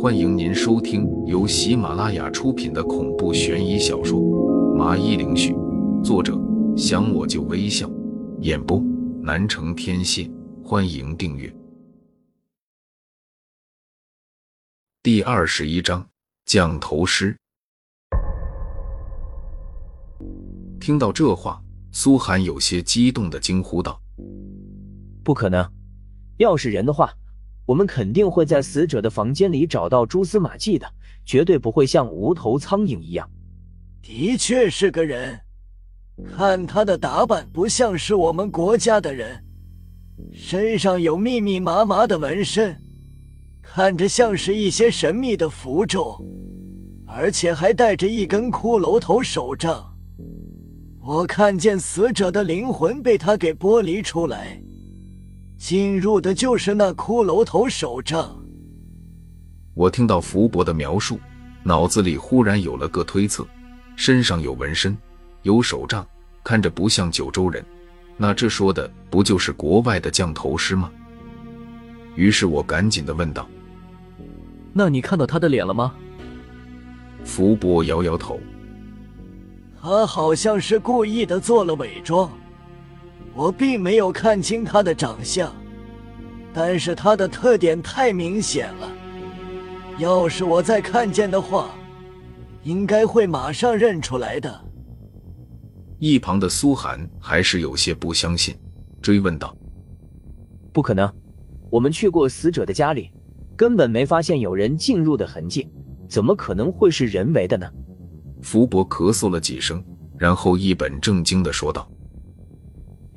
欢迎您收听由喜马拉雅出品的恐怖悬疑小说《麻衣灵絮》，作者想我就微笑，演播南城天蝎。欢迎订阅。第二十一章降头师。听到这话，苏寒有些激动的惊呼道：“不可能！要是人的话，我们肯定会在死者的房间里找到蛛丝马迹的，绝对不会像无头苍蝇一样。”的确是个人，看他的打扮，不像是我们国家的人，身上有密密麻麻的纹身。看着像是一些神秘的符咒，而且还带着一根骷髅头手杖。我看见死者的灵魂被他给剥离出来，进入的就是那骷髅头手杖。我听到福伯的描述，脑子里忽然有了个推测：身上有纹身，有手杖，看着不像九州人，那这说的不就是国外的降头师吗？于是我赶紧的问道。那你看到他的脸了吗？福伯摇摇头，他好像是故意的做了伪装，我并没有看清他的长相，但是他的特点太明显了，要是我再看见的话，应该会马上认出来的。一旁的苏寒还是有些不相信，追问道：“不可能，我们去过死者的家里。”根本没发现有人进入的痕迹，怎么可能会是人为的呢？福伯咳嗽了几声，然后一本正经的说道：“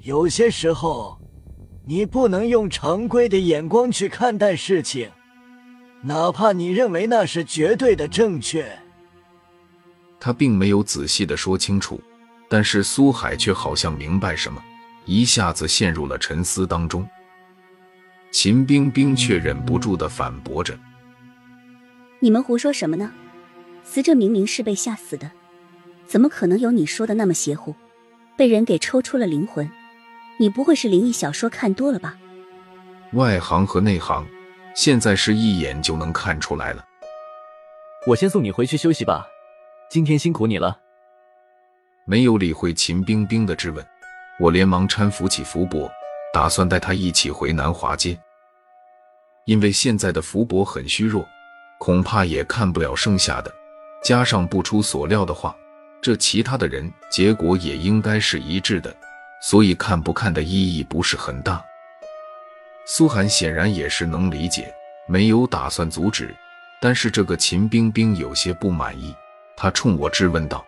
有些时候，你不能用常规的眼光去看待事情，哪怕你认为那是绝对的正确。”他并没有仔细的说清楚，但是苏海却好像明白什么，一下子陷入了沉思当中。秦冰冰却忍不住的反驳着：“你们胡说什么呢？死者明明是被吓死的，怎么可能有你说的那么邪乎？被人给抽出了灵魂，你不会是灵异小说看多了吧？”外行和内行，现在是一眼就能看出来了。我先送你回去休息吧，今天辛苦你了。没有理会秦冰冰的质问，我连忙搀扶起福伯，打算带他一起回南华街。因为现在的福伯很虚弱，恐怕也看不了剩下的。加上不出所料的话，这其他的人结果也应该是一致的，所以看不看的意义不是很大。苏寒显然也是能理解，没有打算阻止。但是这个秦冰冰有些不满意，她冲我质问道：“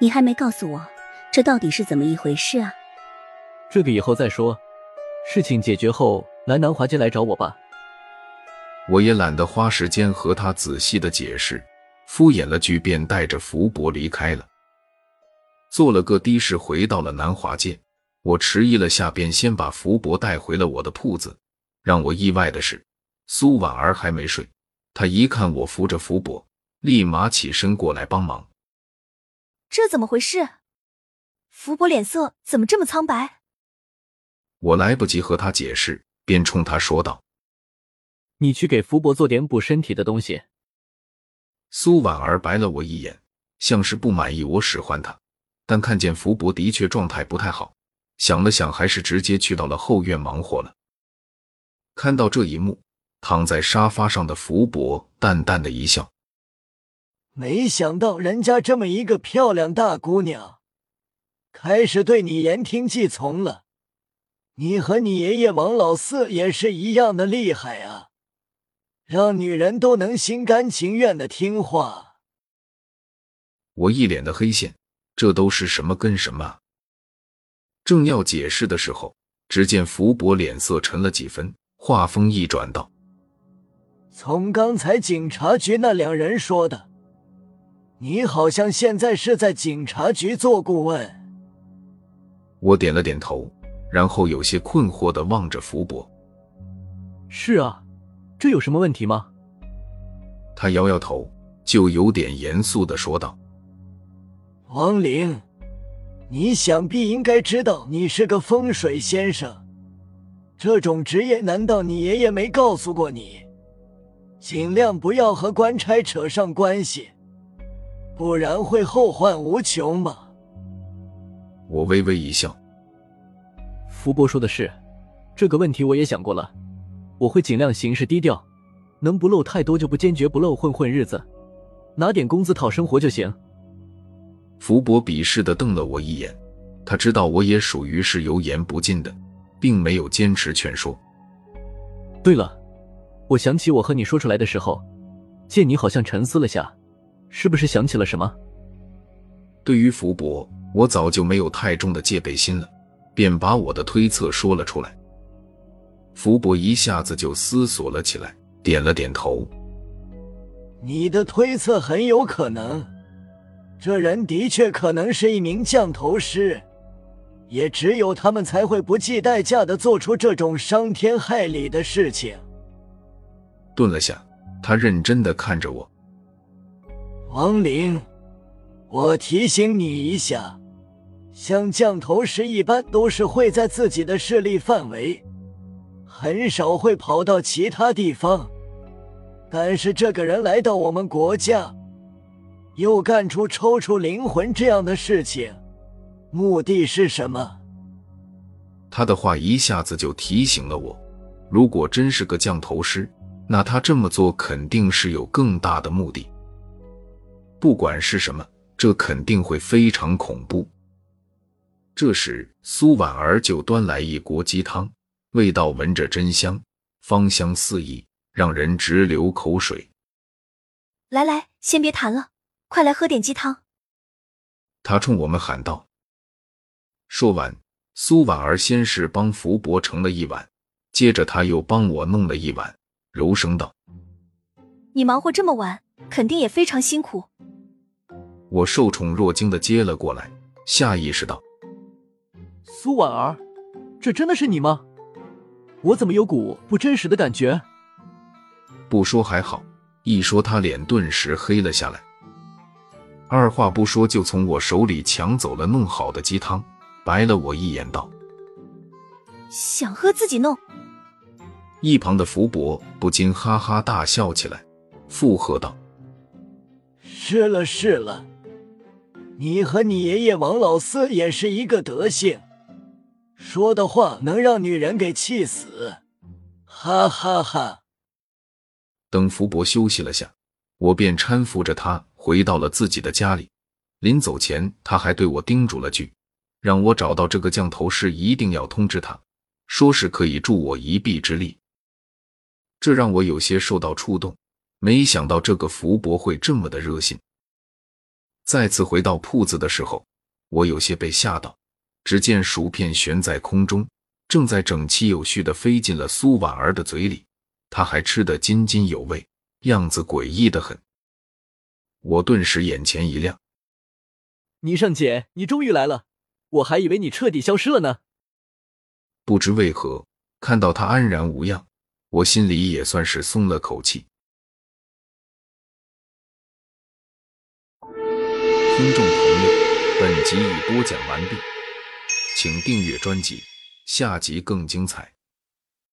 你还没告诉我，这到底是怎么一回事啊？”这个以后再说，事情解决后。来南华街来找我吧。我也懒得花时间和他仔细的解释，敷衍了句，便带着福伯离开了。坐了个的士回到了南华街，我迟疑了下，便先把福伯带回了我的铺子。让我意外的是，苏婉儿还没睡，她一看我扶着福伯，立马起身过来帮忙。这怎么回事？福伯脸色怎么这么苍白？我来不及和他解释。便冲他说道：“你去给福伯做点补身体的东西。”苏婉儿白了我一眼，像是不满意我使唤他，但看见福伯的确状态不太好，想了想，还是直接去到了后院忙活了。看到这一幕，躺在沙发上的福伯淡淡的一笑：“没想到人家这么一个漂亮大姑娘，开始对你言听计从了。”你和你爷爷王老四也是一样的厉害啊，让女人都能心甘情愿的听话。我一脸的黑线，这都是什么跟什么？正要解释的时候，只见福伯脸色沉了几分，话锋一转道：“从刚才警察局那两人说的，你好像现在是在警察局做顾问。”我点了点头。然后有些困惑的望着福伯。是啊，这有什么问题吗？他摇摇头，就有点严肃的说道：“王玲，你想必应该知道，你是个风水先生，这种职业难道你爷爷没告诉过你？尽量不要和官差扯上关系，不然会后患无穷嘛。我微微一笑，福伯说的是，这个问题我也想过了，我会尽量行事低调，能不露太多就不坚决不露，混混日子，拿点工资讨生活就行。福伯鄙视的瞪了我一眼，他知道我也属于是油盐不进的，并没有坚持劝说。对了，我想起我和你说出来的时候，见你好像沉思了下，是不是想起了什么？对于福伯，我早就没有太重的戒备心了，便把我的推测说了出来。福伯一下子就思索了起来，点了点头。你的推测很有可能，这人的确可能是一名降头师。也只有他们才会不计代价的做出这种伤天害理的事情。顿了下，他认真的看着我。王玲，我提醒你一下，像降头师一般都是会在自己的势力范围，很少会跑到其他地方。但是这个人来到我们国家，又干出抽出灵魂这样的事情。目的是什么？他的话一下子就提醒了我，如果真是个降头师，那他这么做肯定是有更大的目的。不管是什么，这肯定会非常恐怖。这时，苏婉儿就端来一锅鸡汤，味道闻着真香，芳香四溢，让人直流口水。来来，先别谈了，快来喝点鸡汤。他冲我们喊道。说完，苏婉儿先是帮福伯盛了一碗，接着他又帮我弄了一碗，柔声道：“你忙活这么晚，肯定也非常辛苦。”我受宠若惊的接了过来，下意识道：“苏婉儿，这真的是你吗？我怎么有股不真实的感觉？”不说还好，一说他脸顿时黑了下来，二话不说就从我手里抢走了弄好的鸡汤。白了我一眼，道：“想喝自己弄。”一旁的福伯不禁哈哈大笑起来，附和道：“是了是了，你和你爷爷王老四也是一个德行，说的话能让女人给气死，哈哈哈。”等福伯休息了下，我便搀扶着他回到了自己的家里。临走前，他还对我叮嘱了句。让我找到这个降头师，一定要通知他，说是可以助我一臂之力。这让我有些受到触动，没想到这个福伯会这么的热心。再次回到铺子的时候，我有些被吓到，只见薯片悬在空中，正在整齐有序的飞进了苏婉儿的嘴里，她还吃得津津有味，样子诡异的很。我顿时眼前一亮，霓裳姐，你终于来了。我还以为你彻底消失了呢。不知为何，看到她安然无恙，我心里也算是松了口气。听众朋友，本集已播讲完毕，请订阅专辑，下集更精彩。